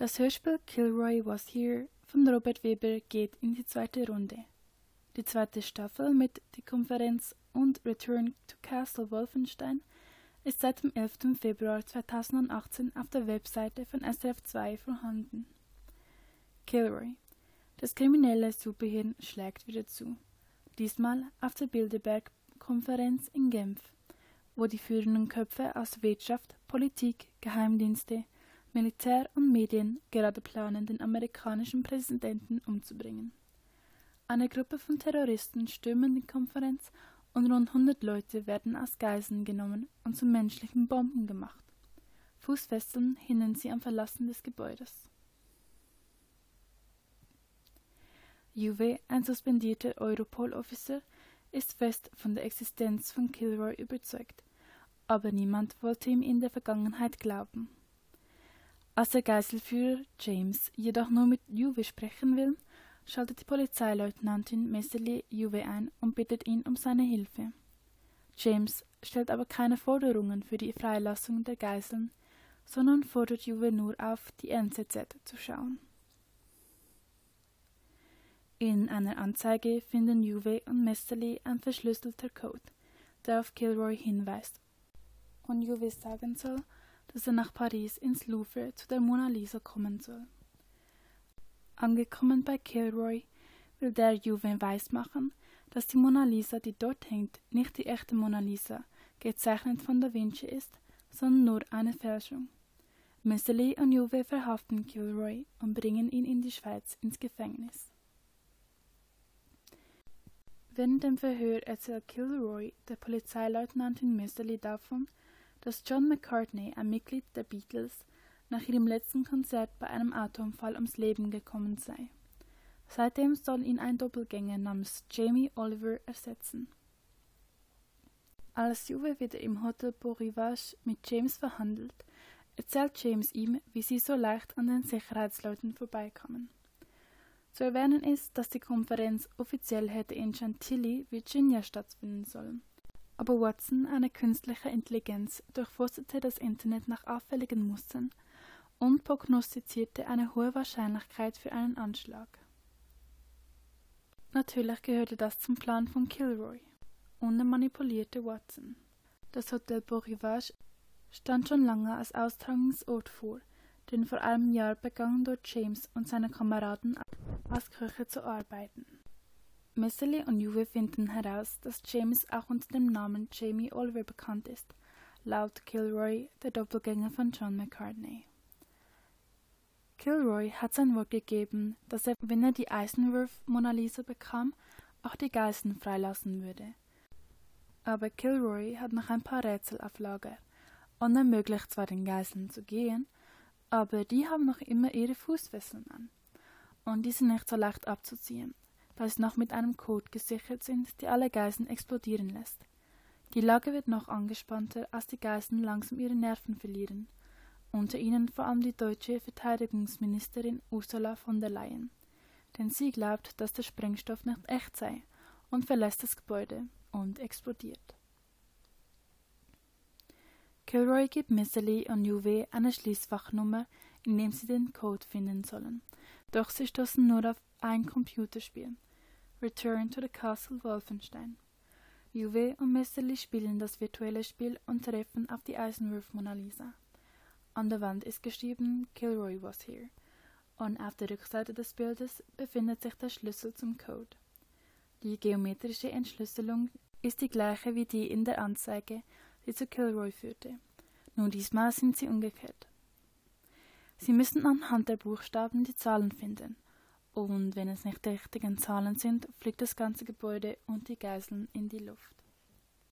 Das Hörspiel Kilroy Was Here von Robert Weber geht in die zweite Runde. Die zweite Staffel mit Die Konferenz und Return to Castle Wolfenstein ist seit dem 11. Februar 2018 auf der Webseite von SRF 2 vorhanden. Kilroy. Das kriminelle Superhirn schlägt wieder zu. Diesmal auf der Bilderberg-Konferenz in Genf, wo die führenden Köpfe aus Wirtschaft, Politik, Geheimdienste, Militär und Medien gerade planen, den amerikanischen Präsidenten umzubringen. Eine Gruppe von Terroristen stürmen die Konferenz und rund 100 Leute werden als Geiseln genommen und zu menschlichen Bomben gemacht. Fußfesseln hindern sie am Verlassen des Gebäudes. Juve, ein suspendierter Europol-Officer, ist fest von der Existenz von Kilroy überzeugt, aber niemand wollte ihm in der Vergangenheit glauben. Als der Geiselführer James jedoch nur mit Juve sprechen will, schaltet die Polizeileutnantin Messerly Juve ein und bittet ihn um seine Hilfe. James stellt aber keine Forderungen für die Freilassung der Geiseln, sondern fordert Juve nur auf, die NZZ zu schauen. In einer Anzeige finden Juve und Messerly ein verschlüsselter Code, der auf Kilroy hinweist und Juve sagen soll, dass er nach Paris ins Louvre zu der Mona Lisa kommen soll. Angekommen bei Kilroy will der Juve weismachen, dass die Mona Lisa, die dort hängt, nicht die echte Mona Lisa, gezeichnet von Da Vinci ist, sondern nur eine Fälschung. Messerly und Juve verhaften Kilroy und bringen ihn in die Schweiz ins Gefängnis. Während dem Verhör erzählt Kilroy der Polizeileutnantin Messerly davon, dass John McCartney, ein Mitglied der Beatles, nach ihrem letzten Konzert bei einem Autounfall ums Leben gekommen sei. Seitdem soll ihn ein Doppelgänger namens Jamie Oliver ersetzen. Als Juve wieder im Hotel Beau Rivage mit James verhandelt, erzählt James ihm, wie sie so leicht an den Sicherheitsleuten vorbeikamen. Zu erwähnen ist, dass die Konferenz offiziell hätte in Chantilly, Virginia stattfinden sollen. Aber Watson, eine künstliche Intelligenz, durchforstete das Internet nach auffälligen Mustern und prognostizierte eine hohe Wahrscheinlichkeit für einen Anschlag. Natürlich gehörte das zum Plan von Kilroy und er manipulierte Watson. Das Hotel Beau Rivage stand schon lange als Austragungsort vor, denn vor einem Jahr begannen dort James und seine Kameraden als Köche zu arbeiten. Messerly und Juve finden heraus, dass James auch unter dem Namen Jamie Oliver bekannt ist, laut Kilroy, der Doppelgänger von John McCartney. Kilroy hat sein Wort gegeben, dass er, wenn er die Eisenwurf-Mona Lisa bekam, auch die Geiseln freilassen würde. Aber Kilroy hat noch ein paar Rätsel auf Lager und ermöglicht zwar den Geiseln zu gehen, aber die haben noch immer ihre Fußfesseln an. Und die sind nicht so leicht abzuziehen, sie noch mit einem Code gesichert sind, die alle Geiseln explodieren lässt. Die Lage wird noch angespannter, als die Geiseln langsam ihre Nerven verlieren unter ihnen vor allem die deutsche Verteidigungsministerin Ursula von der Leyen. Denn sie glaubt, dass der Sprengstoff nicht echt sei und verlässt das Gebäude und explodiert. Kilroy gibt Messerly und Juve eine Schließfachnummer, in dem sie den Code finden sollen. Doch sie stoßen nur auf ein Computerspiel. Return to the Castle Wolfenstein. Juve und Messerly spielen das virtuelle Spiel und treffen auf die Eisenwurf Mona Lisa. An der Wand ist geschrieben Kilroy was here und auf der Rückseite des Bildes befindet sich der Schlüssel zum Code. Die geometrische Entschlüsselung ist die gleiche wie die in der Anzeige, die zu Kilroy führte. Nur diesmal sind sie umgekehrt. Sie müssen anhand der Buchstaben die Zahlen finden. Und wenn es nicht die richtigen Zahlen sind, fliegt das ganze Gebäude und die Geiseln in die Luft.